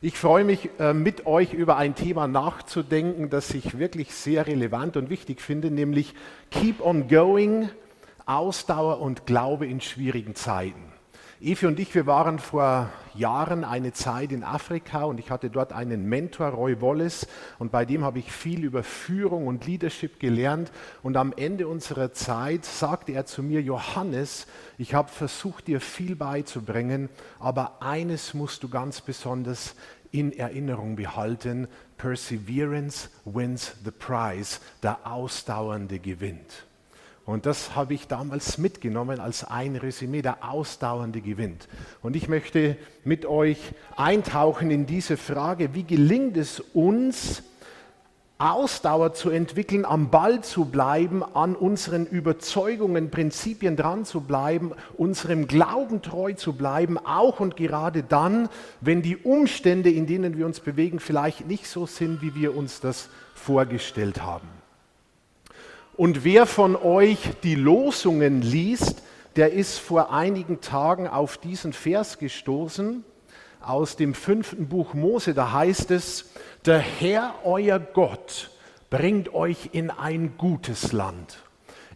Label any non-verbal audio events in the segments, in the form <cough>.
Ich freue mich, äh, mit euch über ein Thema nachzudenken, das ich wirklich sehr relevant und wichtig finde, nämlich Keep on Going, Ausdauer und Glaube in schwierigen Zeiten. Evi und ich, wir waren vor Jahren eine Zeit in Afrika und ich hatte dort einen Mentor, Roy Wallace, und bei dem habe ich viel über Führung und Leadership gelernt. Und am Ende unserer Zeit sagte er zu mir, Johannes, ich habe versucht, dir viel beizubringen, aber eines musst du ganz besonders in Erinnerung behalten, Perseverance wins the prize, der Ausdauernde gewinnt. Und das habe ich damals mitgenommen als ein Resümee, der ausdauernde gewinnt. Und ich möchte mit euch eintauchen in diese Frage, wie gelingt es uns, Ausdauer zu entwickeln, am Ball zu bleiben, an unseren Überzeugungen, Prinzipien dran zu bleiben, unserem Glauben treu zu bleiben, auch und gerade dann, wenn die Umstände, in denen wir uns bewegen, vielleicht nicht so sind, wie wir uns das vorgestellt haben. Und wer von euch die Losungen liest, der ist vor einigen Tagen auf diesen Vers gestoßen aus dem fünften Buch Mose. Da heißt es, der Herr, euer Gott, bringt euch in ein gutes Land.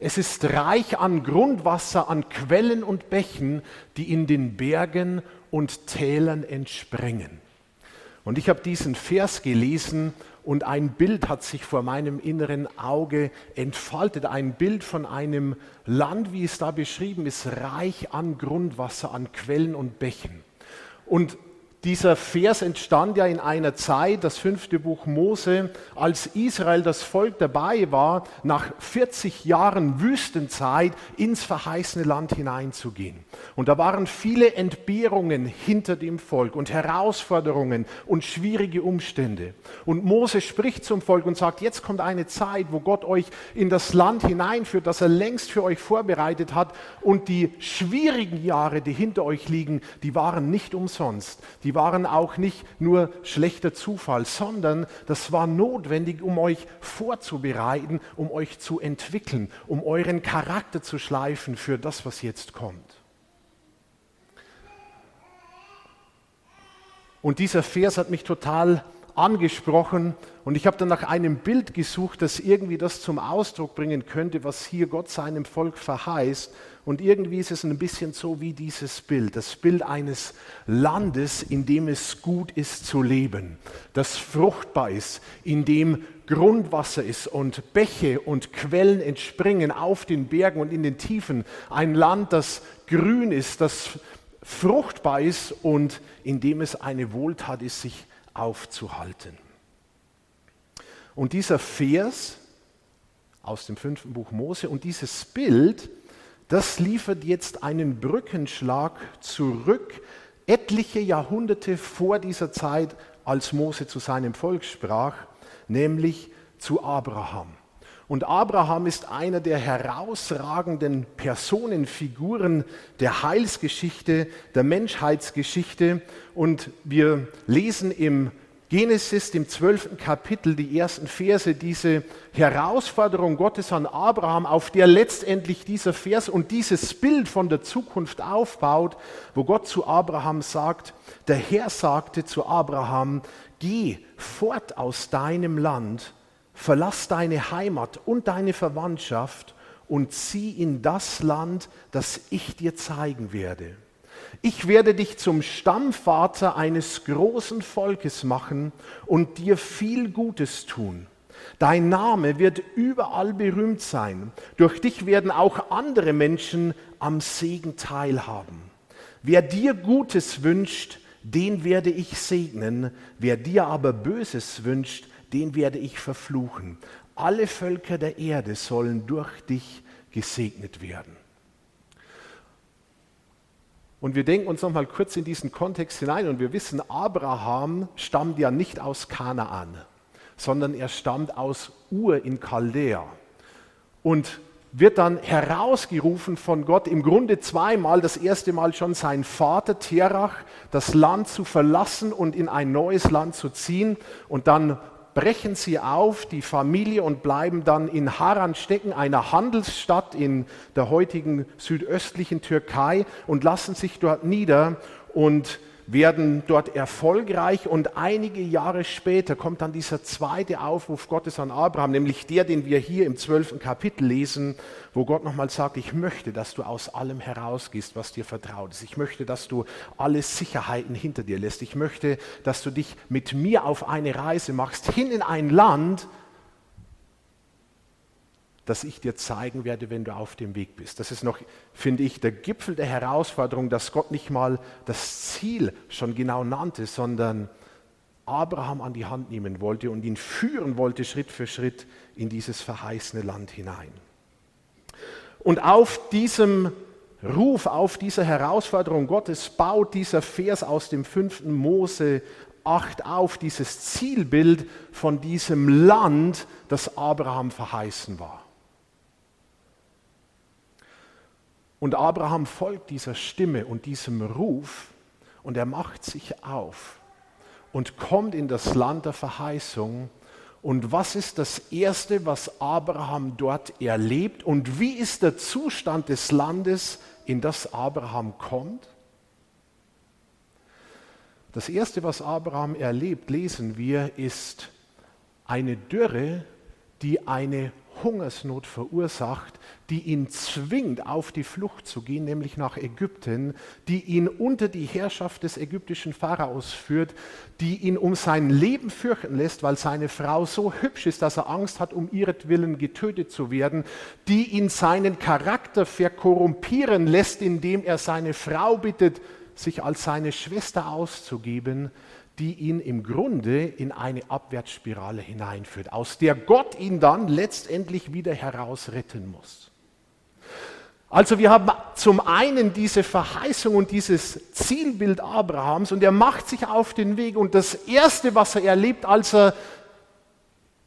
Es ist reich an Grundwasser, an Quellen und Bächen, die in den Bergen und Tälern entspringen. Und ich habe diesen Vers gelesen und ein Bild hat sich vor meinem inneren Auge entfaltet. Ein Bild von einem Land, wie es da beschrieben ist, reich an Grundwasser, an Quellen und Bächen. Und dieser Vers entstand ja in einer Zeit, das fünfte Buch Mose, als Israel, das Volk dabei war, nach 40 Jahren Wüstenzeit ins verheißene Land hineinzugehen. Und da waren viele Entbehrungen hinter dem Volk und Herausforderungen und schwierige Umstände. Und Mose spricht zum Volk und sagt, jetzt kommt eine Zeit, wo Gott euch in das Land hineinführt, das er längst für euch vorbereitet hat. Und die schwierigen Jahre, die hinter euch liegen, die waren nicht umsonst. Die die waren auch nicht nur schlechter Zufall, sondern das war notwendig, um euch vorzubereiten, um euch zu entwickeln, um euren Charakter zu schleifen für das, was jetzt kommt. Und dieser Vers hat mich total angesprochen und ich habe dann nach einem Bild gesucht, das irgendwie das zum Ausdruck bringen könnte, was hier Gott seinem Volk verheißt. Und irgendwie ist es ein bisschen so wie dieses Bild, das Bild eines Landes, in dem es gut ist zu leben, das fruchtbar ist, in dem Grundwasser ist und Bäche und Quellen entspringen auf den Bergen und in den Tiefen. Ein Land, das grün ist, das fruchtbar ist und in dem es eine Wohltat ist, sich aufzuhalten. Und dieser Vers aus dem fünften Buch Mose und dieses Bild, das liefert jetzt einen Brückenschlag zurück, etliche Jahrhunderte vor dieser Zeit, als Mose zu seinem Volk sprach, nämlich zu Abraham. Und Abraham ist einer der herausragenden Personenfiguren der Heilsgeschichte, der Menschheitsgeschichte. Und wir lesen im Genesis, dem zwölften Kapitel, die ersten Verse, diese Herausforderung Gottes an Abraham, auf der letztendlich dieser Vers und dieses Bild von der Zukunft aufbaut, wo Gott zu Abraham sagt, der Herr sagte zu Abraham, geh fort aus deinem Land, verlass deine Heimat und deine Verwandtschaft und zieh in das Land, das ich dir zeigen werde. Ich werde dich zum Stammvater eines großen Volkes machen und dir viel Gutes tun. Dein Name wird überall berühmt sein. Durch dich werden auch andere Menschen am Segen teilhaben. Wer dir Gutes wünscht, den werde ich segnen. Wer dir aber Böses wünscht, den werde ich verfluchen. Alle Völker der Erde sollen durch dich gesegnet werden. Und wir denken uns nochmal kurz in diesen Kontext hinein und wir wissen, Abraham stammt ja nicht aus Kanaan, sondern er stammt aus Ur in Chaldea und wird dann herausgerufen von Gott, im Grunde zweimal, das erste Mal schon sein Vater Terach, das Land zu verlassen und in ein neues Land zu ziehen und dann brechen sie auf, die Familie, und bleiben dann in Haran stecken, einer Handelsstadt in der heutigen südöstlichen Türkei, und lassen sich dort nieder und werden dort erfolgreich und einige Jahre später kommt dann dieser zweite Aufruf Gottes an Abraham, nämlich der, den wir hier im zwölften Kapitel lesen, wo Gott nochmal sagt, ich möchte, dass du aus allem herausgehst, was dir vertraut ist. Ich möchte, dass du alle Sicherheiten hinter dir lässt. Ich möchte, dass du dich mit mir auf eine Reise machst, hin in ein Land, das ich dir zeigen werde, wenn du auf dem Weg bist. Das ist noch, finde ich, der Gipfel der Herausforderung, dass Gott nicht mal das Ziel schon genau nannte, sondern Abraham an die Hand nehmen wollte und ihn führen wollte Schritt für Schritt in dieses verheißene Land hinein. Und auf diesem Ruf, auf dieser Herausforderung Gottes baut dieser Vers aus dem fünften Mose 8 auf, dieses Zielbild von diesem Land, das Abraham verheißen war. Und Abraham folgt dieser Stimme und diesem Ruf und er macht sich auf und kommt in das Land der Verheißung. Und was ist das Erste, was Abraham dort erlebt? Und wie ist der Zustand des Landes, in das Abraham kommt? Das Erste, was Abraham erlebt, lesen wir, ist eine Dürre, die eine Hungersnot verursacht, die ihn zwingt, auf die Flucht zu gehen, nämlich nach Ägypten, die ihn unter die Herrschaft des ägyptischen Pharaos führt, die ihn um sein Leben fürchten lässt, weil seine Frau so hübsch ist, dass er Angst hat, um ihretwillen getötet zu werden, die ihn seinen Charakter verkorrumpieren lässt, indem er seine Frau bittet, sich als seine Schwester auszugeben, die ihn im Grunde in eine Abwärtsspirale hineinführt, aus der Gott ihn dann letztendlich wieder herausretten muss. Also wir haben zum einen diese Verheißung und dieses Zielbild Abrahams und er macht sich auf den Weg und das Erste, was er erlebt, als er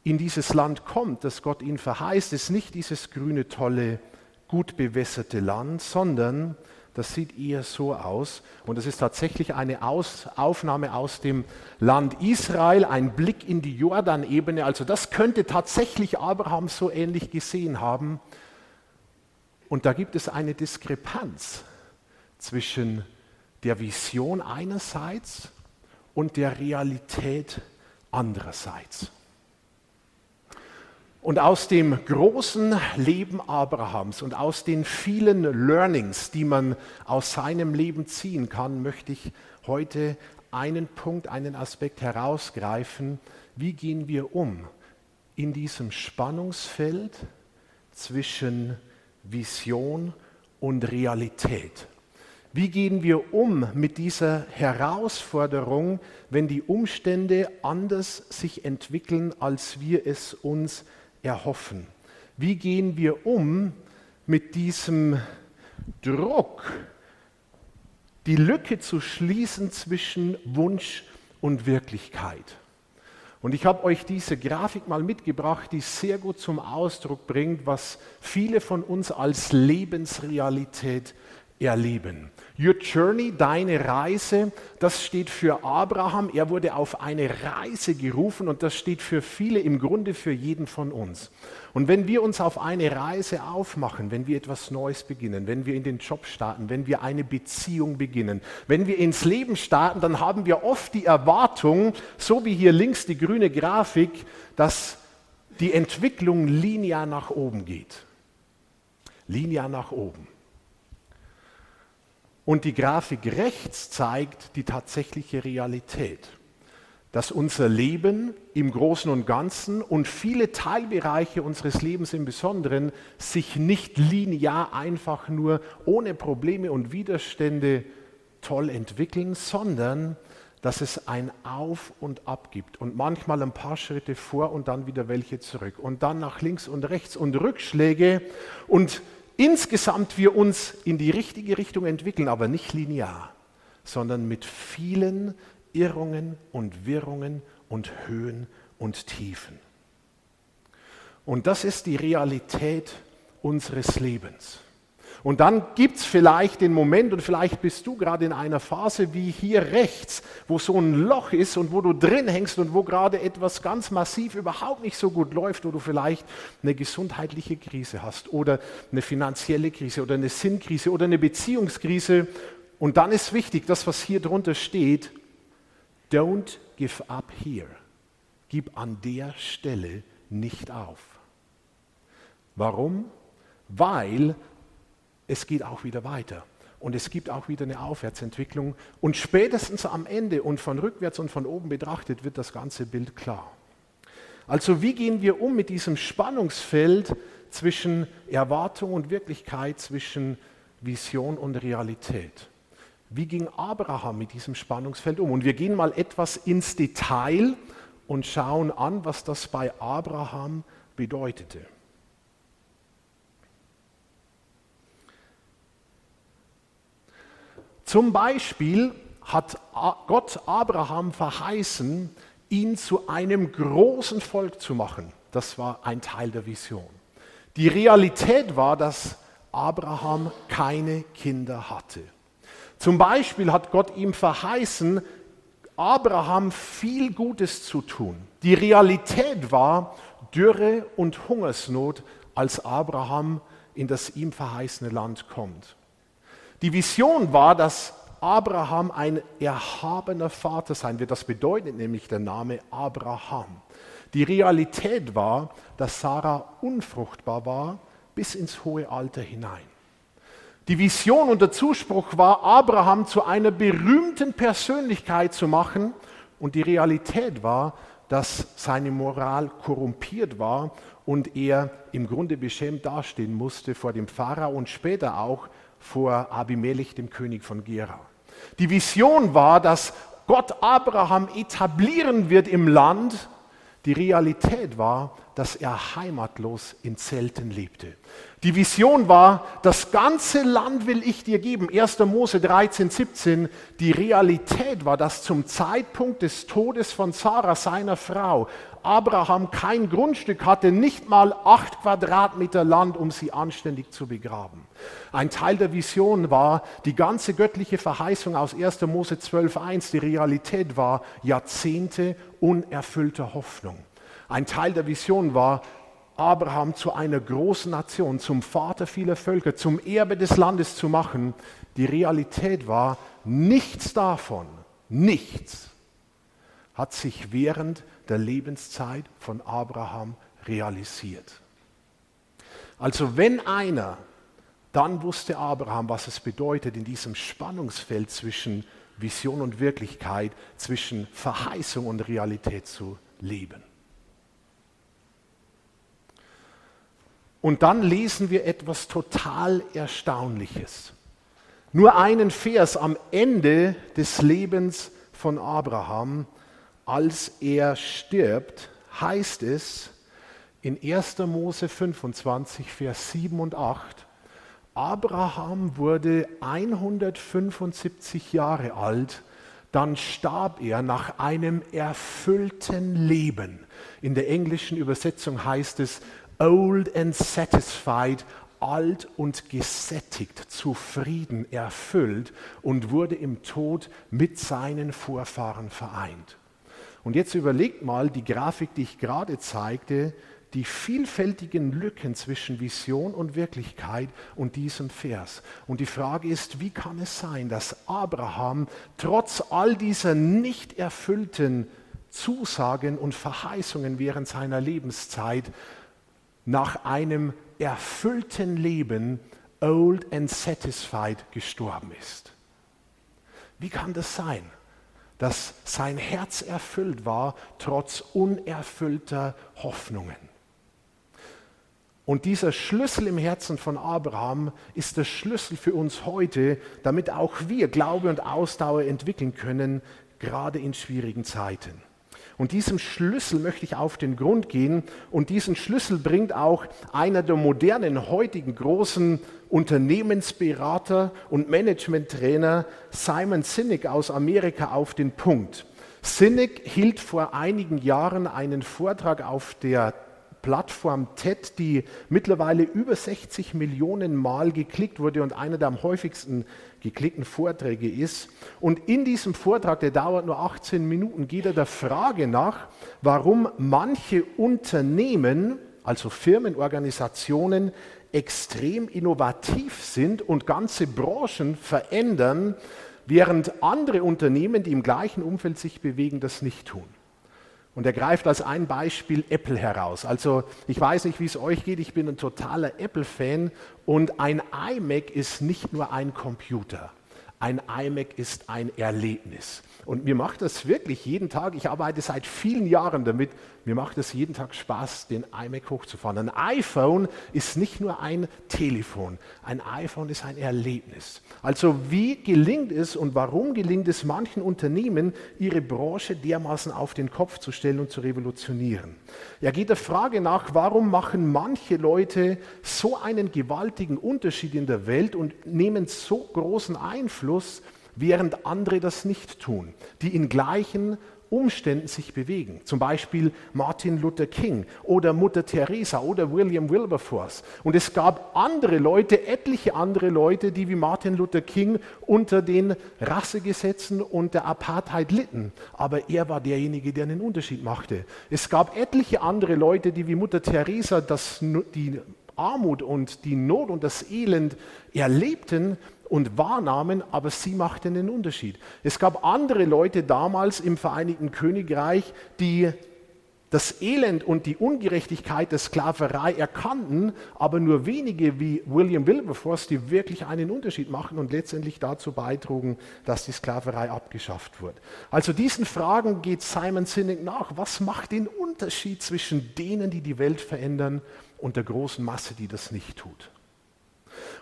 in dieses Land kommt, das Gott ihn verheißt, ist nicht dieses grüne, tolle, gut bewässerte Land, sondern das sieht eher so aus. Und es ist tatsächlich eine aus Aufnahme aus dem Land Israel, ein Blick in die Jordanebene. Also das könnte tatsächlich Abraham so ähnlich gesehen haben. Und da gibt es eine Diskrepanz zwischen der Vision einerseits und der Realität andererseits. Und aus dem großen Leben Abrahams und aus den vielen Learnings, die man aus seinem Leben ziehen kann, möchte ich heute einen Punkt, einen Aspekt herausgreifen. Wie gehen wir um in diesem Spannungsfeld zwischen Vision und Realität? Wie gehen wir um mit dieser Herausforderung, wenn die Umstände anders sich entwickeln, als wir es uns erhoffen? Wie gehen wir um mit diesem Druck, die Lücke zu schließen zwischen Wunsch und Wirklichkeit? Und ich habe euch diese Grafik mal mitgebracht, die sehr gut zum Ausdruck bringt, was viele von uns als Lebensrealität erleben. Your Journey, deine Reise, das steht für Abraham. Er wurde auf eine Reise gerufen und das steht für viele, im Grunde für jeden von uns. Und wenn wir uns auf eine Reise aufmachen, wenn wir etwas Neues beginnen, wenn wir in den Job starten, wenn wir eine Beziehung beginnen, wenn wir ins Leben starten, dann haben wir oft die Erwartung, so wie hier links die grüne Grafik, dass die Entwicklung linear nach oben geht. Linear nach oben. Und die Grafik rechts zeigt die tatsächliche Realität, dass unser Leben im Großen und Ganzen und viele Teilbereiche unseres Lebens im Besonderen sich nicht linear einfach nur ohne Probleme und Widerstände toll entwickeln, sondern dass es ein Auf und Ab gibt und manchmal ein paar Schritte vor und dann wieder welche zurück und dann nach links und rechts und Rückschläge und insgesamt wir uns in die richtige Richtung entwickeln, aber nicht linear, sondern mit vielen Irrungen und Wirrungen und Höhen und Tiefen. Und das ist die Realität unseres Lebens. Und dann gibt es vielleicht den Moment, und vielleicht bist du gerade in einer Phase wie hier rechts, wo so ein Loch ist und wo du drin hängst und wo gerade etwas ganz massiv überhaupt nicht so gut läuft, wo du vielleicht eine gesundheitliche Krise hast oder eine finanzielle Krise oder eine Sinnkrise oder eine Beziehungskrise Und dann ist wichtig, das, was hier drunter steht, don't give up here. Gib an der Stelle nicht auf. Warum? Weil es geht auch wieder weiter. Und es gibt auch wieder eine Aufwärtsentwicklung. Und spätestens am Ende und von rückwärts und von oben betrachtet wird das ganze Bild klar. Also wie gehen wir um mit diesem Spannungsfeld zwischen Erwartung und Wirklichkeit, zwischen Vision und Realität? Wie ging Abraham mit diesem Spannungsfeld um? Und wir gehen mal etwas ins Detail und schauen an, was das bei Abraham bedeutete. Zum Beispiel hat Gott Abraham verheißen, ihn zu einem großen Volk zu machen. Das war ein Teil der Vision. Die Realität war, dass Abraham keine Kinder hatte. Zum Beispiel hat Gott ihm verheißen, Abraham viel Gutes zu tun. Die Realität war Dürre und Hungersnot, als Abraham in das ihm verheißene Land kommt. Die Vision war, dass Abraham ein erhabener Vater sein wird. Das bedeutet nämlich der Name Abraham. Die Realität war, dass Sarah unfruchtbar war bis ins hohe Alter hinein. Die Vision und der Zuspruch war, Abraham zu einer berühmten Persönlichkeit zu machen. Und die Realität war, dass seine Moral korrumpiert war und er im Grunde beschämt dastehen musste vor dem Pharao und später auch vor Abimelech, dem König von Gera. Die Vision war, dass Gott Abraham etablieren wird im Land. Die Realität war, dass er heimatlos in Zelten lebte. Die Vision war, das ganze Land will ich dir geben. 1. Mose 13, 17. Die Realität war, dass zum Zeitpunkt des Todes von Sarah, seiner Frau, Abraham kein Grundstück hatte, nicht mal acht Quadratmeter Land, um sie anständig zu begraben. Ein Teil der Vision war die ganze göttliche Verheißung aus 1. Mose 12.1. Die Realität war Jahrzehnte unerfüllter Hoffnung. Ein Teil der Vision war Abraham zu einer großen Nation, zum Vater vieler Völker, zum Erbe des Landes zu machen. Die Realität war, nichts davon, nichts hat sich während der Lebenszeit von Abraham realisiert. Also wenn einer, dann wusste Abraham, was es bedeutet, in diesem Spannungsfeld zwischen Vision und Wirklichkeit, zwischen Verheißung und Realität zu leben. Und dann lesen wir etwas total Erstaunliches. Nur einen Vers am Ende des Lebens von Abraham als er stirbt, heißt es in 1. Mose 25, Vers 7 und 8, Abraham wurde 175 Jahre alt, dann starb er nach einem erfüllten Leben. In der englischen Übersetzung heißt es old and satisfied, alt und gesättigt, zufrieden, erfüllt und wurde im Tod mit seinen Vorfahren vereint. Und jetzt überlegt mal die Grafik, die ich gerade zeigte, die vielfältigen Lücken zwischen Vision und Wirklichkeit und diesem Vers. Und die Frage ist, wie kann es sein, dass Abraham trotz all dieser nicht erfüllten Zusagen und Verheißungen während seiner Lebenszeit nach einem erfüllten Leben old and satisfied gestorben ist? Wie kann das sein? dass sein Herz erfüllt war, trotz unerfüllter Hoffnungen. Und dieser Schlüssel im Herzen von Abraham ist der Schlüssel für uns heute, damit auch wir Glaube und Ausdauer entwickeln können, gerade in schwierigen Zeiten. Und diesem Schlüssel möchte ich auf den Grund gehen. Und diesen Schlüssel bringt auch einer der modernen, heutigen großen Unternehmensberater und Managementtrainer Simon Sinek aus Amerika auf den Punkt. Sinek hielt vor einigen Jahren einen Vortrag auf der Plattform TED, die mittlerweile über 60 Millionen Mal geklickt wurde und einer der am häufigsten geklickten Vorträge ist. Und in diesem Vortrag, der dauert nur 18 Minuten, geht er der Frage nach, warum manche Unternehmen, also Firmen, Organisationen, extrem innovativ sind und ganze Branchen verändern, während andere Unternehmen, die im gleichen Umfeld sich bewegen, das nicht tun. Und er greift als ein Beispiel Apple heraus. Also ich weiß nicht, wie es euch geht, ich bin ein totaler Apple-Fan und ein iMac ist nicht nur ein Computer. Ein iMac ist ein Erlebnis. Und mir macht das wirklich jeden Tag, ich arbeite seit vielen Jahren damit, mir macht es jeden Tag Spaß, den iMac hochzufahren. Ein iPhone ist nicht nur ein Telefon, ein iPhone ist ein Erlebnis. Also wie gelingt es und warum gelingt es manchen Unternehmen, ihre Branche dermaßen auf den Kopf zu stellen und zu revolutionieren? Er geht der Frage nach, warum machen manche Leute so einen gewaltigen Unterschied in der Welt und nehmen so großen Einfluss, während andere das nicht tun, die in gleichen Umständen sich bewegen. Zum Beispiel Martin Luther King oder Mutter Teresa oder William Wilberforce. Und es gab andere Leute, etliche andere Leute, die wie Martin Luther King unter den Rassegesetzen und der Apartheid litten. Aber er war derjenige, der einen Unterschied machte. Es gab etliche andere Leute, die wie Mutter Teresa das, die Armut und die Not und das Elend erlebten, und wahrnahmen, aber sie machten den Unterschied. Es gab andere Leute damals im Vereinigten Königreich, die das Elend und die Ungerechtigkeit der Sklaverei erkannten, aber nur wenige wie William Wilberforce, die wirklich einen Unterschied machen und letztendlich dazu beitrugen, dass die Sklaverei abgeschafft wird. Also diesen Fragen geht Simon Sinek nach. Was macht den Unterschied zwischen denen, die die Welt verändern und der großen Masse, die das nicht tut?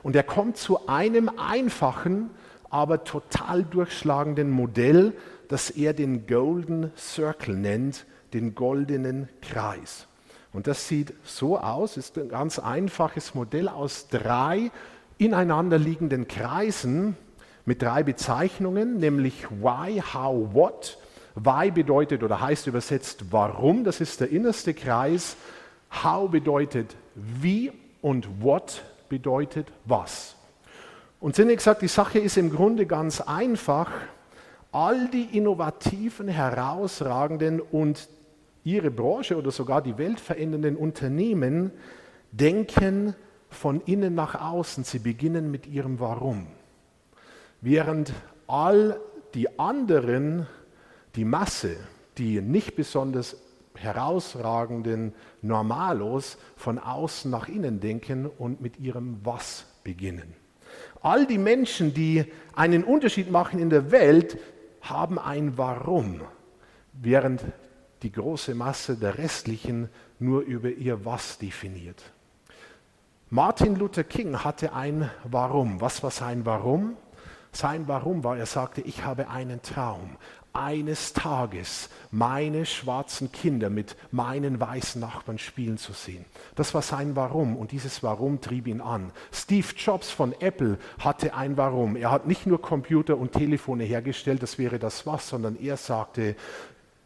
Und er kommt zu einem einfachen, aber total durchschlagenden Modell, das er den Golden Circle nennt, den goldenen Kreis. Und das sieht so aus, ist ein ganz einfaches Modell aus drei ineinanderliegenden Kreisen mit drei Bezeichnungen, nämlich Why, How, What. Why bedeutet oder heißt übersetzt warum, das ist der innerste Kreis. How bedeutet wie und What bedeutet was. Und Sinnig sagt, die Sache ist im Grunde ganz einfach. All die innovativen, herausragenden und ihre Branche oder sogar die Welt verändernden Unternehmen denken von innen nach außen. Sie beginnen mit ihrem Warum. Während all die anderen, die Masse, die nicht besonders herausragenden Normalos von außen nach innen denken und mit ihrem Was beginnen. All die Menschen, die einen Unterschied machen in der Welt, haben ein Warum, während die große Masse der restlichen nur über ihr Was definiert. Martin Luther King hatte ein Warum. Was war sein Warum? Sein Warum war, er sagte, ich habe einen Traum, eines Tages meine schwarzen Kinder mit meinen weißen Nachbarn spielen zu sehen. Das war sein Warum und dieses Warum trieb ihn an. Steve Jobs von Apple hatte ein Warum. Er hat nicht nur Computer und Telefone hergestellt, das wäre das was, sondern er sagte,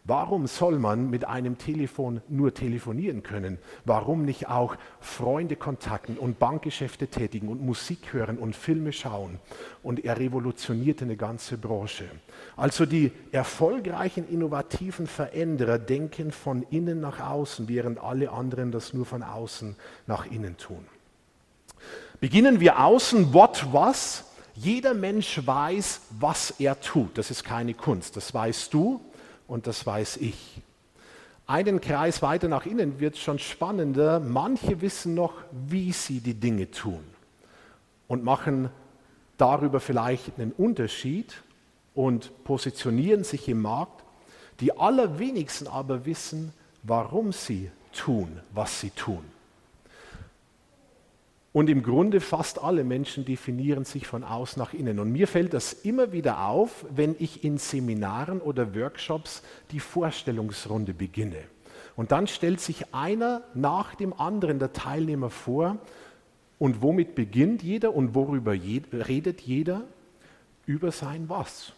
Warum soll man mit einem Telefon nur telefonieren können? Warum nicht auch Freunde kontakten und Bankgeschäfte tätigen und Musik hören und Filme schauen? Und er revolutionierte eine ganze Branche. Also die erfolgreichen, innovativen Veränderer denken von innen nach außen, während alle anderen das nur von außen nach innen tun. Beginnen wir außen, what, was? Jeder Mensch weiß, was er tut. Das ist keine Kunst. Das weißt du, und das weiß ich. Einen Kreis weiter nach innen wird es schon spannender. Manche wissen noch, wie sie die Dinge tun und machen darüber vielleicht einen Unterschied und positionieren sich im Markt. Die allerwenigsten aber wissen, warum sie tun, was sie tun. Und im Grunde fast alle Menschen definieren sich von außen nach innen. Und mir fällt das immer wieder auf, wenn ich in Seminaren oder Workshops die Vorstellungsrunde beginne. Und dann stellt sich einer nach dem anderen der Teilnehmer vor. Und womit beginnt jeder und worüber redet jeder? Über sein Was.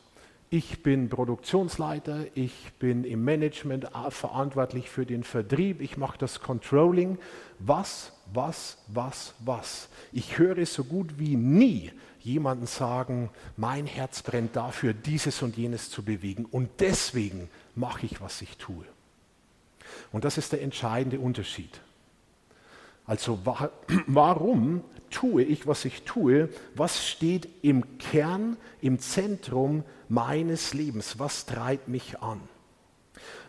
Ich bin Produktionsleiter, ich bin im Management verantwortlich für den Vertrieb, ich mache das Controlling. Was, was, was, was. Ich höre so gut wie nie jemanden sagen, mein Herz brennt dafür, dieses und jenes zu bewegen und deswegen mache ich, was ich tue. Und das ist der entscheidende Unterschied. Also <clears throat> warum tue ich, was ich tue? Was steht im Kern, im Zentrum meines Lebens? Was treibt mich an?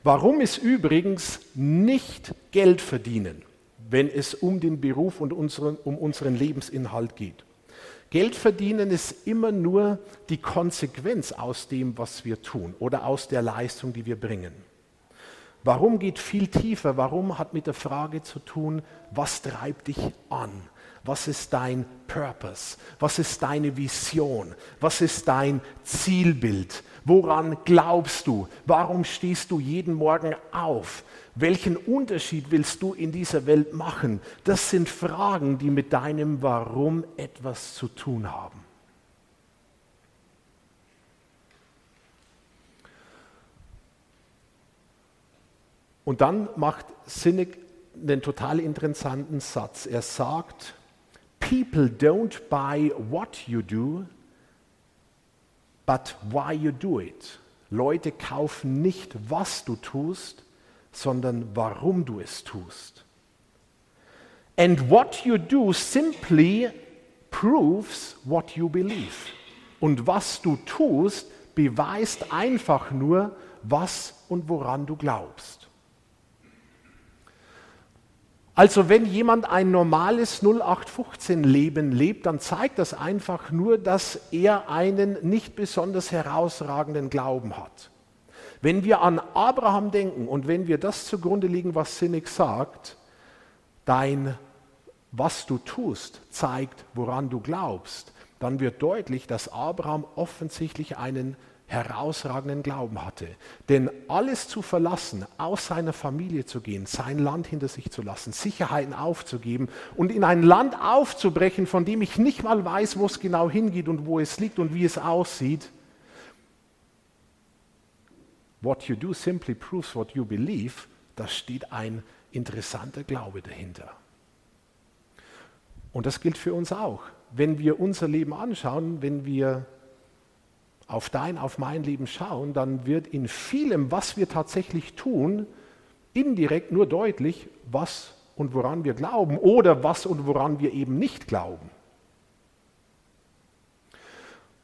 Warum ist übrigens nicht Geld verdienen, wenn es um den Beruf und unseren, um unseren Lebensinhalt geht? Geld verdienen ist immer nur die Konsequenz aus dem, was wir tun oder aus der Leistung, die wir bringen. Warum geht viel tiefer? Warum hat mit der Frage zu tun, was treibt dich an? Was ist dein Purpose? Was ist deine Vision? Was ist dein Zielbild? Woran glaubst du? Warum stehst du jeden Morgen auf? Welchen Unterschied willst du in dieser Welt machen? Das sind Fragen, die mit deinem Warum etwas zu tun haben. Und dann macht Sinnig einen total interessanten Satz. Er sagt, People don't buy what you do, but why you do it. Leute kaufen nicht, was du tust, sondern warum du es tust. And what you do simply proves what you believe. Und was du tust, beweist einfach nur, was und woran du glaubst. Also wenn jemand ein normales 0815-Leben lebt, dann zeigt das einfach nur, dass er einen nicht besonders herausragenden Glauben hat. Wenn wir an Abraham denken und wenn wir das zugrunde legen, was Sinnig sagt, dein, was du tust, zeigt, woran du glaubst, dann wird deutlich, dass Abraham offensichtlich einen herausragenden Glauben hatte. Denn alles zu verlassen, aus seiner Familie zu gehen, sein Land hinter sich zu lassen, Sicherheiten aufzugeben und in ein Land aufzubrechen, von dem ich nicht mal weiß, wo es genau hingeht und wo es liegt und wie es aussieht. What you do simply proves what you believe. Da steht ein interessanter Glaube dahinter. Und das gilt für uns auch. Wenn wir unser Leben anschauen, wenn wir auf dein, auf mein Leben schauen, dann wird in vielem, was wir tatsächlich tun, indirekt nur deutlich, was und woran wir glauben oder was und woran wir eben nicht glauben.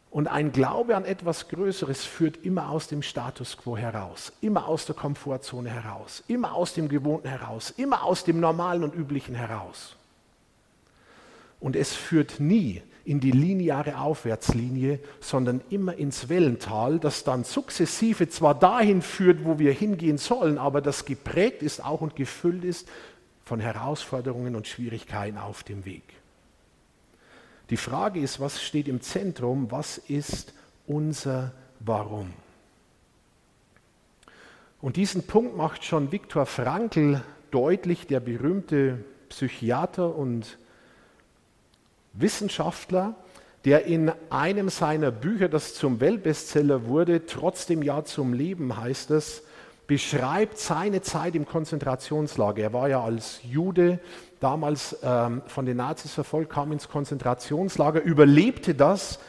Und ein Glaube an etwas Größeres führt immer aus dem Status quo heraus, immer aus der Komfortzone heraus, immer aus dem Gewohnten heraus, immer aus dem Normalen und Üblichen heraus. Und es führt nie in die lineare Aufwärtslinie, sondern immer ins Wellental, das dann sukzessive zwar dahin führt, wo wir hingehen sollen, aber das geprägt ist auch und gefüllt ist von Herausforderungen und Schwierigkeiten auf dem Weg. Die Frage ist, was steht im Zentrum? Was ist unser Warum? Und diesen Punkt macht schon Viktor Frankl deutlich, der berühmte Psychiater und Wissenschaftler, der in einem seiner Bücher, das zum Weltbestseller wurde, trotzdem ja zum Leben heißt es, beschreibt seine Zeit im Konzentrationslager. Er war ja als Jude damals ähm, von den Nazis verfolgt, kam ins Konzentrationslager, überlebte das,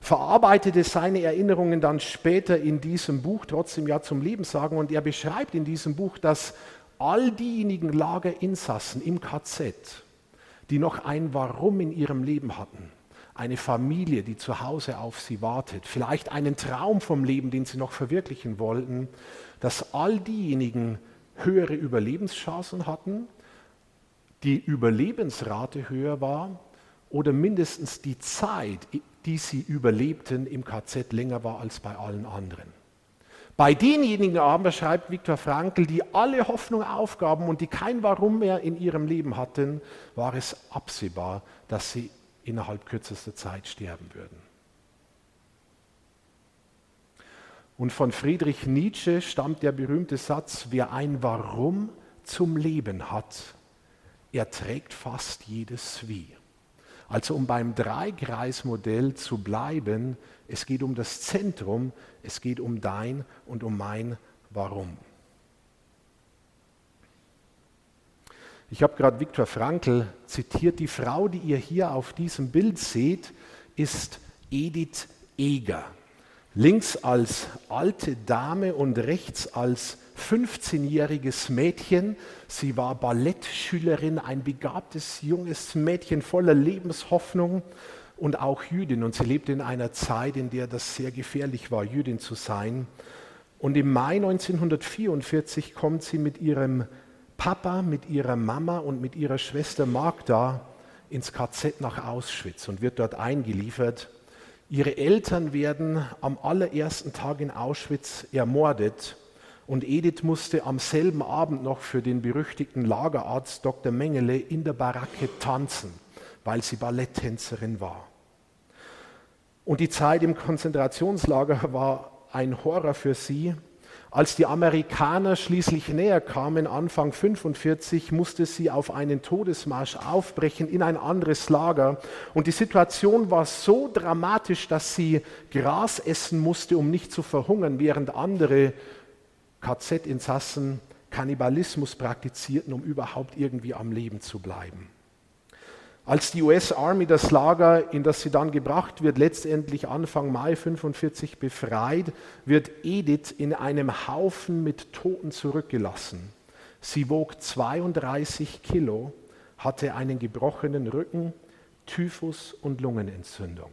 verarbeitete seine Erinnerungen dann später in diesem Buch, trotzdem ja zum Leben sagen. Und er beschreibt in diesem Buch, dass all diejenigen Lagerinsassen im KZ, die noch ein Warum in ihrem Leben hatten. Eine Familie, die zu Hause auf sie wartet. Vielleicht einen Traum vom Leben, den sie noch verwirklichen wollten. Dass all diejenigen höhere Überlebenschancen hatten, die Überlebensrate höher war oder mindestens die Zeit, die sie überlebten im KZ länger war als bei allen anderen. Bei denjenigen aber, schreibt Viktor Frankl, die alle Hoffnung aufgaben und die kein Warum mehr in ihrem Leben hatten, war es absehbar, dass sie innerhalb kürzester Zeit sterben würden. Und von Friedrich Nietzsche stammt der berühmte Satz, wer ein Warum zum Leben hat, erträgt fast jedes Wie. Also um beim Dreikreismodell zu bleiben, es geht um das Zentrum, es geht um dein und um mein Warum. Ich habe gerade Viktor Frankl zitiert. Die Frau, die ihr hier auf diesem Bild seht, ist Edith Eger. Links als alte Dame und rechts als 15-jähriges Mädchen. Sie war Ballettschülerin, ein begabtes junges Mädchen voller Lebenshoffnung und auch Jüdin. Und sie lebte in einer Zeit, in der das sehr gefährlich war, Jüdin zu sein. Und im Mai 1944 kommt sie mit ihrem Papa, mit ihrer Mama und mit ihrer Schwester Magda ins KZ nach Auschwitz und wird dort eingeliefert. Ihre Eltern werden am allerersten Tag in Auschwitz ermordet und Edith musste am selben Abend noch für den berüchtigten Lagerarzt Dr. Mengele in der Baracke tanzen, weil sie Balletttänzerin war. Und die Zeit im Konzentrationslager war ein Horror für sie. Als die Amerikaner schließlich näher kamen, Anfang 45, musste sie auf einen Todesmarsch aufbrechen in ein anderes Lager. Und die Situation war so dramatisch, dass sie Gras essen musste, um nicht zu verhungern, während andere KZ-Insassen Kannibalismus praktizierten, um überhaupt irgendwie am Leben zu bleiben. Als die US Army das Lager, in das sie dann gebracht wird, letztendlich Anfang Mai 45 befreit, wird Edith in einem Haufen mit Toten zurückgelassen. Sie wog 32 Kilo, hatte einen gebrochenen Rücken, Typhus und Lungenentzündung.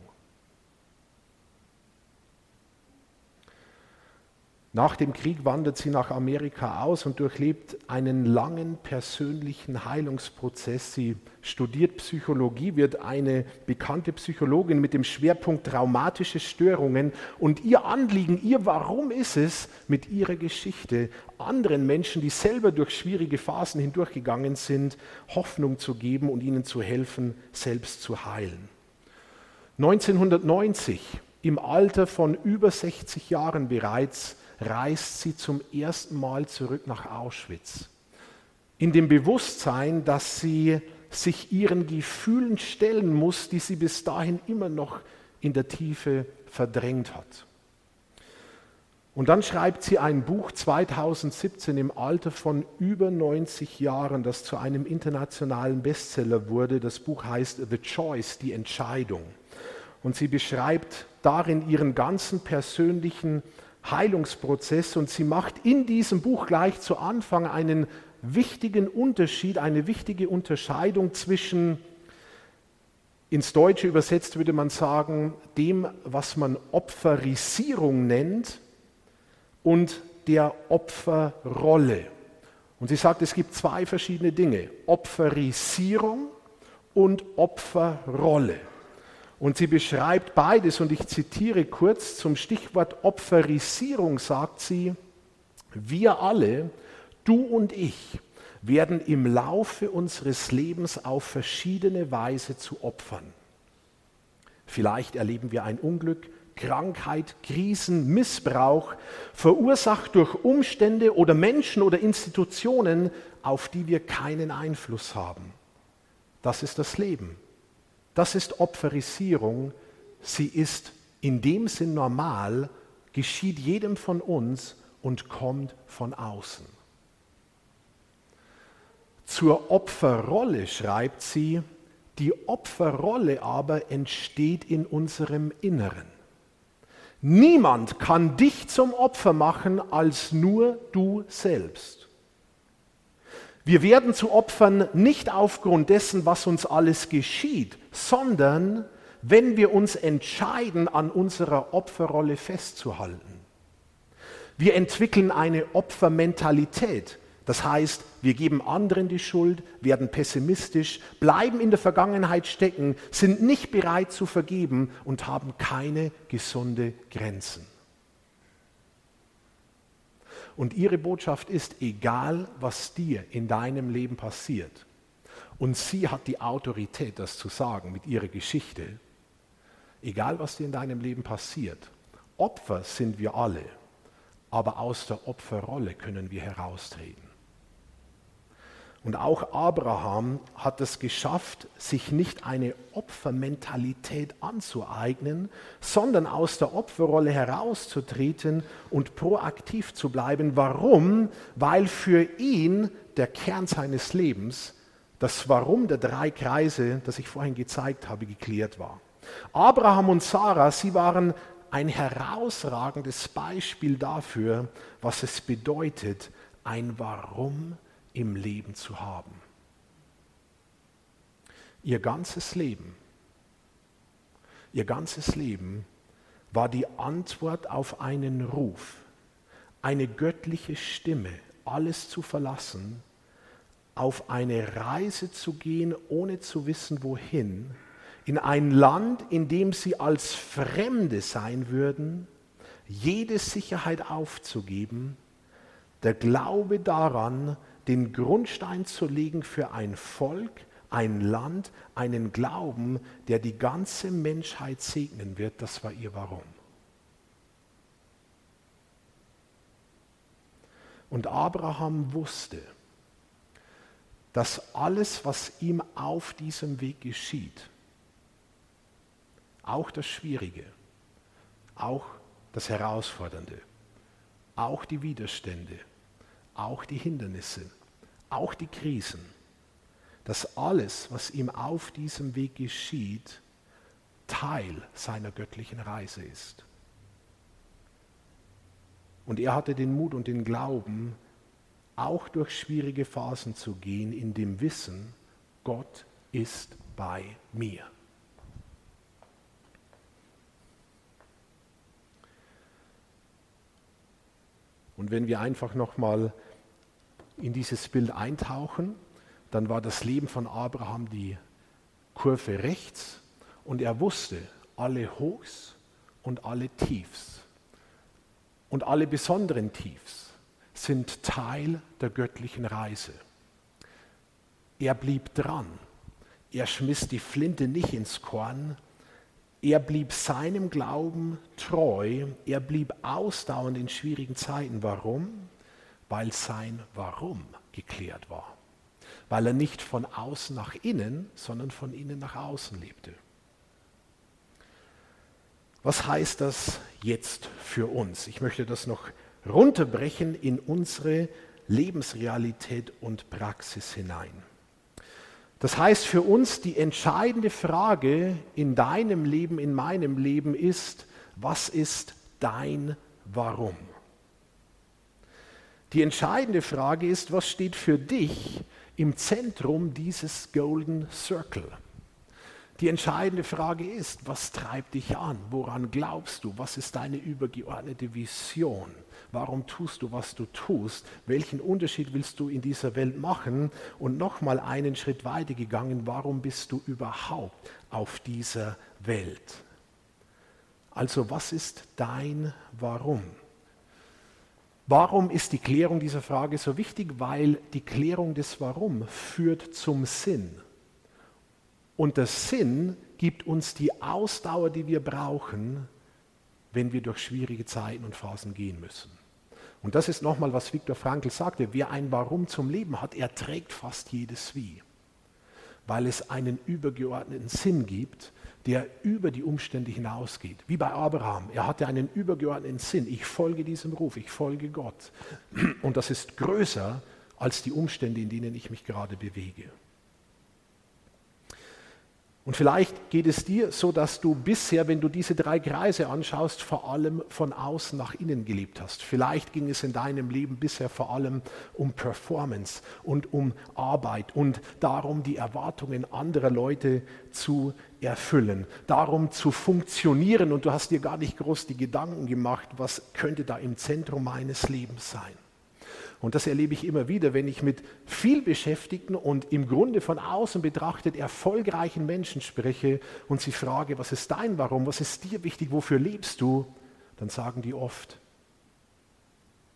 Nach dem Krieg wandert sie nach Amerika aus und durchlebt einen langen persönlichen Heilungsprozess. Sie studiert Psychologie, wird eine bekannte Psychologin mit dem Schwerpunkt traumatische Störungen. Und ihr Anliegen, ihr Warum ist es, mit ihrer Geschichte anderen Menschen, die selber durch schwierige Phasen hindurchgegangen sind, Hoffnung zu geben und ihnen zu helfen, selbst zu heilen. 1990, im Alter von über 60 Jahren bereits, reist sie zum ersten Mal zurück nach Auschwitz. In dem Bewusstsein, dass sie sich ihren Gefühlen stellen muss, die sie bis dahin immer noch in der Tiefe verdrängt hat. Und dann schreibt sie ein Buch 2017 im Alter von über 90 Jahren, das zu einem internationalen Bestseller wurde. Das Buch heißt The Choice, die Entscheidung. Und sie beschreibt darin ihren ganzen persönlichen Heilungsprozess und sie macht in diesem Buch gleich zu Anfang einen wichtigen Unterschied, eine wichtige Unterscheidung zwischen, ins Deutsche übersetzt würde man sagen, dem, was man Opferisierung nennt und der Opferrolle. Und sie sagt, es gibt zwei verschiedene Dinge, Opferisierung und Opferrolle. Und sie beschreibt beides und ich zitiere kurz zum Stichwort Opferisierung, sagt sie, wir alle, du und ich, werden im Laufe unseres Lebens auf verschiedene Weise zu Opfern. Vielleicht erleben wir ein Unglück, Krankheit, Krisen, Missbrauch, verursacht durch Umstände oder Menschen oder Institutionen, auf die wir keinen Einfluss haben. Das ist das Leben. Das ist Opferisierung. Sie ist in dem Sinn normal, geschieht jedem von uns und kommt von außen. Zur Opferrolle schreibt sie, die Opferrolle aber entsteht in unserem Inneren. Niemand kann dich zum Opfer machen als nur du selbst. Wir werden zu Opfern nicht aufgrund dessen, was uns alles geschieht, sondern wenn wir uns entscheiden, an unserer Opferrolle festzuhalten. Wir entwickeln eine Opfermentalität. Das heißt, wir geben anderen die Schuld, werden pessimistisch, bleiben in der Vergangenheit stecken, sind nicht bereit zu vergeben und haben keine gesunde Grenzen. Und ihre Botschaft ist, egal was dir in deinem Leben passiert, und sie hat die Autorität, das zu sagen mit ihrer Geschichte, egal was dir in deinem Leben passiert, Opfer sind wir alle, aber aus der Opferrolle können wir heraustreten. Und auch Abraham hat es geschafft, sich nicht eine Opfermentalität anzueignen, sondern aus der Opferrolle herauszutreten und proaktiv zu bleiben. Warum? Weil für ihn der Kern seines Lebens, das Warum der drei Kreise, das ich vorhin gezeigt habe, geklärt war. Abraham und Sarah, sie waren ein herausragendes Beispiel dafür, was es bedeutet, ein Warum im Leben zu haben. Ihr ganzes Leben, ihr ganzes Leben war die Antwort auf einen Ruf, eine göttliche Stimme, alles zu verlassen, auf eine Reise zu gehen, ohne zu wissen wohin, in ein Land, in dem sie als Fremde sein würden, jede Sicherheit aufzugeben, der Glaube daran, den Grundstein zu legen für ein Volk, ein Land, einen Glauben, der die ganze Menschheit segnen wird, das war ihr Warum. Und Abraham wusste, dass alles, was ihm auf diesem Weg geschieht, auch das Schwierige, auch das Herausfordernde, auch die Widerstände, auch die Hindernisse, auch die Krisen, dass alles, was ihm auf diesem Weg geschieht, Teil seiner göttlichen Reise ist. Und er hatte den Mut und den Glauben, auch durch schwierige Phasen zu gehen, in dem Wissen, Gott ist bei mir. Und wenn wir einfach nochmal in dieses Bild eintauchen, dann war das Leben von Abraham die Kurve rechts und er wusste alle Hochs und alle Tiefs und alle besonderen Tiefs sind Teil der göttlichen Reise. Er blieb dran. Er schmiss die Flinte nicht ins Korn. Er blieb seinem Glauben treu. Er blieb ausdauernd in schwierigen Zeiten. Warum? Weil sein Warum geklärt war. Weil er nicht von außen nach innen, sondern von innen nach außen lebte. Was heißt das jetzt für uns? Ich möchte das noch runterbrechen in unsere Lebensrealität und Praxis hinein. Das heißt für uns, die entscheidende Frage in deinem Leben, in meinem Leben ist, was ist dein Warum? Die entscheidende Frage ist, was steht für dich im Zentrum dieses Golden Circle? Die entscheidende Frage ist, was treibt dich an? Woran glaubst du? Was ist deine übergeordnete Vision? Warum tust du, was du tust? Welchen Unterschied willst du in dieser Welt machen? Und nochmal einen Schritt weiter gegangen, warum bist du überhaupt auf dieser Welt? Also was ist dein Warum? Warum ist die Klärung dieser Frage so wichtig? Weil die Klärung des Warum führt zum Sinn. Und der Sinn gibt uns die Ausdauer, die wir brauchen, wenn wir durch schwierige Zeiten und Phasen gehen müssen. Und das ist nochmal, was Viktor Frankl sagte, wer ein Warum zum Leben hat, er trägt fast jedes Wie, weil es einen übergeordneten Sinn gibt, der über die Umstände hinausgeht. Wie bei Abraham, er hatte einen übergeordneten Sinn, ich folge diesem Ruf, ich folge Gott. Und das ist größer als die Umstände, in denen ich mich gerade bewege. Und vielleicht geht es dir so, dass du bisher, wenn du diese drei Kreise anschaust, vor allem von außen nach innen gelebt hast. Vielleicht ging es in deinem Leben bisher vor allem um Performance und um Arbeit und darum, die Erwartungen anderer Leute zu erfüllen, darum zu funktionieren und du hast dir gar nicht groß die Gedanken gemacht, was könnte da im Zentrum meines Lebens sein. Und das erlebe ich immer wieder, wenn ich mit viel beschäftigten und im Grunde von außen betrachtet erfolgreichen Menschen spreche und sie frage, was ist dein Warum, was ist dir wichtig, wofür lebst du, dann sagen die oft,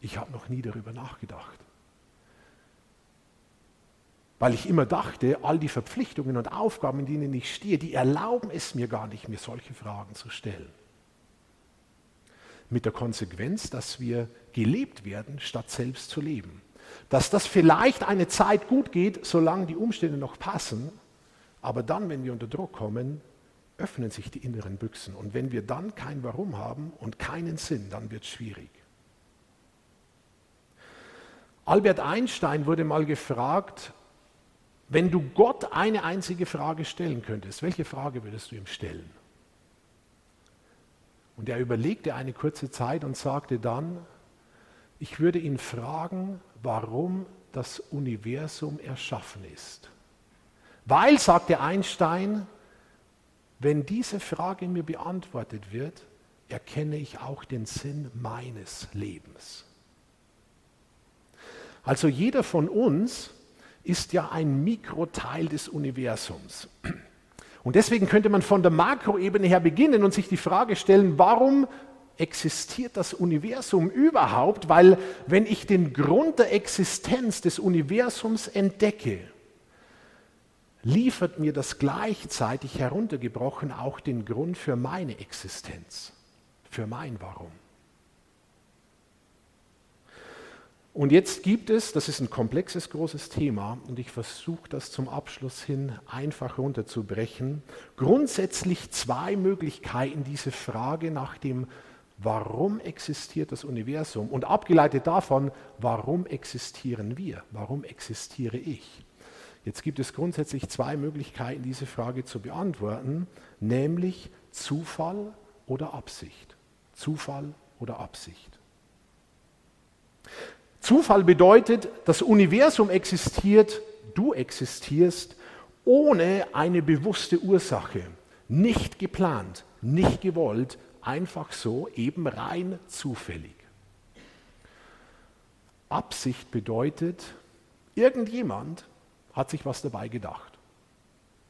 ich habe noch nie darüber nachgedacht. Weil ich immer dachte, all die Verpflichtungen und Aufgaben, in denen ich stehe, die erlauben es mir gar nicht, mir solche Fragen zu stellen. Mit der Konsequenz, dass wir gelebt werden, statt selbst zu leben. Dass das vielleicht eine Zeit gut geht, solange die Umstände noch passen, aber dann, wenn wir unter Druck kommen, öffnen sich die inneren Büchsen. Und wenn wir dann kein Warum haben und keinen Sinn, dann wird es schwierig. Albert Einstein wurde mal gefragt, wenn du Gott eine einzige Frage stellen könntest, welche Frage würdest du ihm stellen? Und er überlegte eine kurze Zeit und sagte dann, ich würde ihn fragen, warum das Universum erschaffen ist. Weil, sagte Einstein, wenn diese Frage mir beantwortet wird, erkenne ich auch den Sinn meines Lebens. Also jeder von uns ist ja ein Mikroteil des Universums. Und deswegen könnte man von der Makroebene her beginnen und sich die Frage stellen, warum existiert das Universum überhaupt? Weil wenn ich den Grund der Existenz des Universums entdecke, liefert mir das gleichzeitig heruntergebrochen auch den Grund für meine Existenz, für mein Warum. Und jetzt gibt es, das ist ein komplexes, großes Thema, und ich versuche das zum Abschluss hin einfach runterzubrechen, grundsätzlich zwei Möglichkeiten, diese Frage nach dem, warum existiert das Universum und abgeleitet davon, warum existieren wir, warum existiere ich. Jetzt gibt es grundsätzlich zwei Möglichkeiten, diese Frage zu beantworten, nämlich Zufall oder Absicht. Zufall oder Absicht. Zufall bedeutet, das Universum existiert, du existierst ohne eine bewusste Ursache, nicht geplant, nicht gewollt, einfach so, eben rein zufällig. Absicht bedeutet, irgendjemand hat sich was dabei gedacht.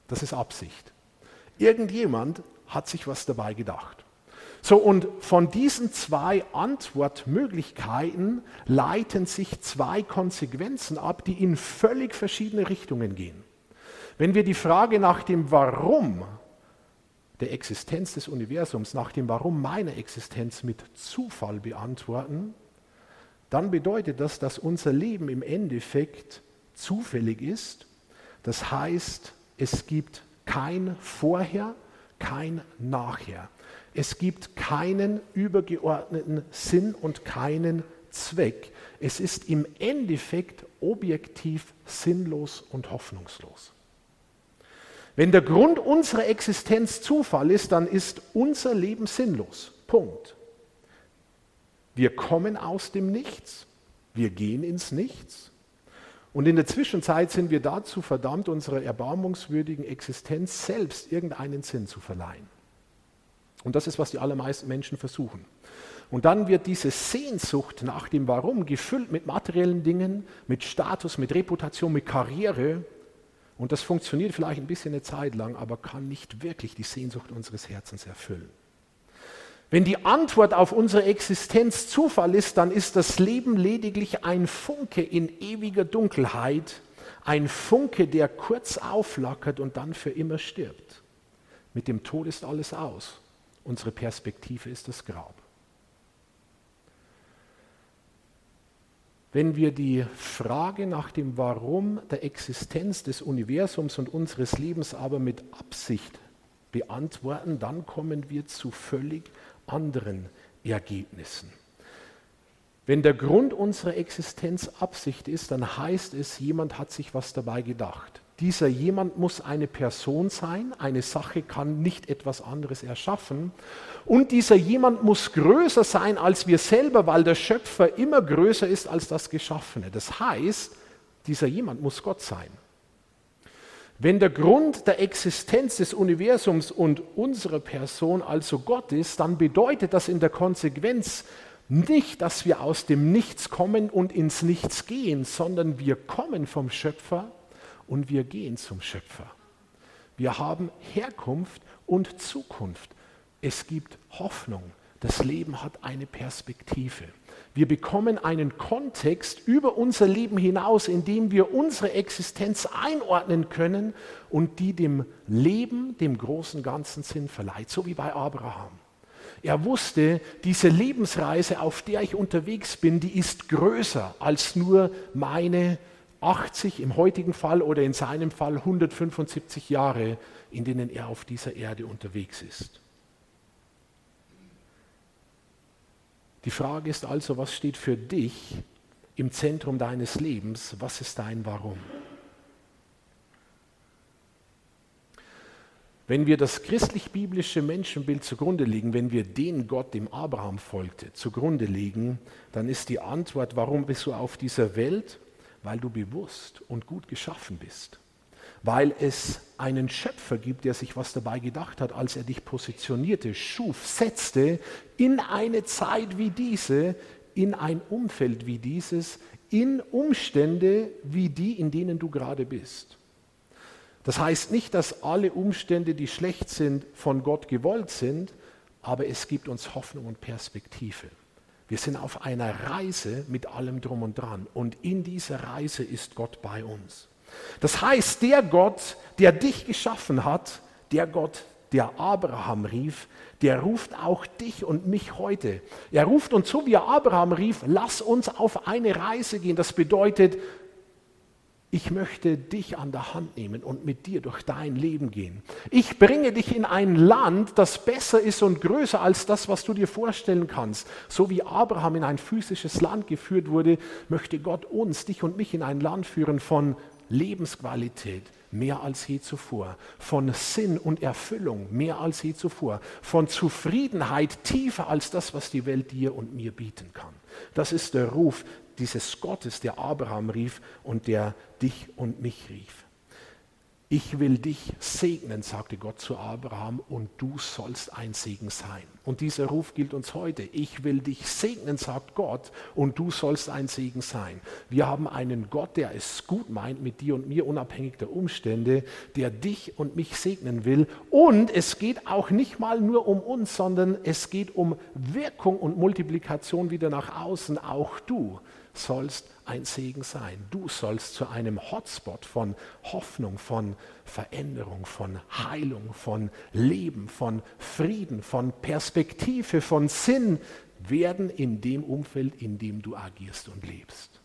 Das ist Absicht. Irgendjemand hat sich was dabei gedacht. So, und von diesen zwei Antwortmöglichkeiten leiten sich zwei Konsequenzen ab, die in völlig verschiedene Richtungen gehen. Wenn wir die Frage nach dem Warum der Existenz des Universums, nach dem Warum meiner Existenz mit Zufall beantworten, dann bedeutet das, dass unser Leben im Endeffekt zufällig ist. Das heißt, es gibt kein Vorher, kein Nachher. Es gibt keinen übergeordneten Sinn und keinen Zweck. Es ist im Endeffekt objektiv sinnlos und hoffnungslos. Wenn der Grund unserer Existenz Zufall ist, dann ist unser Leben sinnlos. Punkt. Wir kommen aus dem Nichts, wir gehen ins Nichts und in der Zwischenzeit sind wir dazu verdammt, unserer erbarmungswürdigen Existenz selbst irgendeinen Sinn zu verleihen. Und das ist, was die allermeisten Menschen versuchen. Und dann wird diese Sehnsucht nach dem Warum gefüllt mit materiellen Dingen, mit Status, mit Reputation, mit Karriere. Und das funktioniert vielleicht ein bisschen eine Zeit lang, aber kann nicht wirklich die Sehnsucht unseres Herzens erfüllen. Wenn die Antwort auf unsere Existenz Zufall ist, dann ist das Leben lediglich ein Funke in ewiger Dunkelheit, ein Funke, der kurz aufflackert und dann für immer stirbt. Mit dem Tod ist alles aus. Unsere Perspektive ist das Grab. Wenn wir die Frage nach dem Warum der Existenz des Universums und unseres Lebens aber mit Absicht beantworten, dann kommen wir zu völlig anderen Ergebnissen. Wenn der Grund unserer Existenz Absicht ist, dann heißt es, jemand hat sich was dabei gedacht. Dieser jemand muss eine Person sein, eine Sache kann nicht etwas anderes erschaffen. Und dieser jemand muss größer sein als wir selber, weil der Schöpfer immer größer ist als das Geschaffene. Das heißt, dieser jemand muss Gott sein. Wenn der Grund der Existenz des Universums und unserer Person also Gott ist, dann bedeutet das in der Konsequenz nicht, dass wir aus dem Nichts kommen und ins Nichts gehen, sondern wir kommen vom Schöpfer und wir gehen zum Schöpfer. Wir haben Herkunft und Zukunft. Es gibt Hoffnung. Das Leben hat eine Perspektive. Wir bekommen einen Kontext über unser Leben hinaus, in dem wir unsere Existenz einordnen können und die dem Leben, dem großen Ganzen Sinn verleiht, so wie bei Abraham. Er wusste, diese Lebensreise, auf der ich unterwegs bin, die ist größer als nur meine 80 im heutigen Fall oder in seinem Fall 175 Jahre, in denen er auf dieser Erde unterwegs ist. Die Frage ist also, was steht für dich im Zentrum deines Lebens? Was ist dein Warum? Wenn wir das christlich-biblische Menschenbild zugrunde legen, wenn wir den Gott, dem Abraham folgte, zugrunde legen, dann ist die Antwort, warum bist du auf dieser Welt? Weil du bewusst und gut geschaffen bist. Weil es einen Schöpfer gibt, der sich was dabei gedacht hat, als er dich positionierte, schuf, setzte in eine Zeit wie diese, in ein Umfeld wie dieses, in Umstände wie die, in denen du gerade bist. Das heißt nicht, dass alle Umstände, die schlecht sind, von Gott gewollt sind, aber es gibt uns Hoffnung und Perspektive. Wir sind auf einer Reise mit allem drum und dran und in dieser Reise ist Gott bei uns. Das heißt, der Gott, der dich geschaffen hat, der Gott, der Abraham rief, der ruft auch dich und mich heute. Er ruft uns so, wie er Abraham rief, lass uns auf eine Reise gehen. Das bedeutet, ich möchte dich an der Hand nehmen und mit dir durch dein Leben gehen. Ich bringe dich in ein Land, das besser ist und größer als das, was du dir vorstellen kannst. So wie Abraham in ein physisches Land geführt wurde, möchte Gott uns, dich und mich in ein Land führen von Lebensqualität, mehr als je zuvor, von Sinn und Erfüllung mehr als je zuvor, von Zufriedenheit tiefer als das, was die Welt dir und mir bieten kann. Das ist der Ruf, dieses Gottes, der Abraham rief und der dich und mich rief. Ich will dich segnen, sagte Gott zu Abraham, und du sollst ein Segen sein. Und dieser Ruf gilt uns heute. Ich will dich segnen, sagt Gott, und du sollst ein Segen sein. Wir haben einen Gott, der es gut meint mit dir und mir, unabhängig der Umstände, der dich und mich segnen will. Und es geht auch nicht mal nur um uns, sondern es geht um Wirkung und Multiplikation wieder nach außen. Auch du sollst ein Segen sein. Du sollst zu einem Hotspot von Hoffnung, von Veränderung, von Heilung, von Leben, von Frieden, von Perspektive, von Sinn werden in dem Umfeld, in dem du agierst und lebst.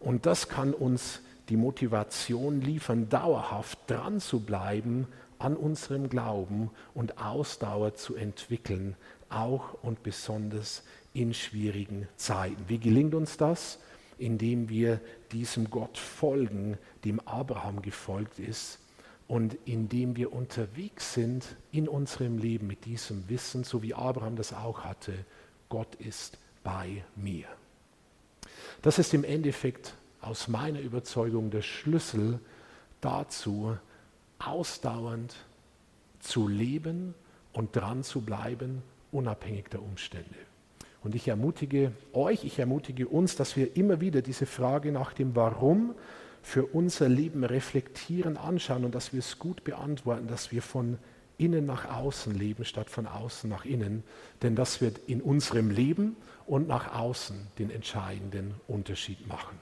Und das kann uns die Motivation liefern, dauerhaft dran zu bleiben an unserem Glauben und Ausdauer zu entwickeln, auch und besonders in schwierigen Zeiten. Wie gelingt uns das? Indem wir diesem Gott folgen, dem Abraham gefolgt ist und indem wir unterwegs sind in unserem Leben mit diesem Wissen, so wie Abraham das auch hatte, Gott ist bei mir. Das ist im Endeffekt aus meiner Überzeugung der Schlüssel dazu, ausdauernd zu leben und dran zu bleiben, unabhängig der Umstände. Und ich ermutige euch, ich ermutige uns, dass wir immer wieder diese Frage nach dem Warum für unser Leben reflektieren, anschauen und dass wir es gut beantworten, dass wir von innen nach außen leben statt von außen nach innen. Denn das wird in unserem Leben und nach außen den entscheidenden Unterschied machen.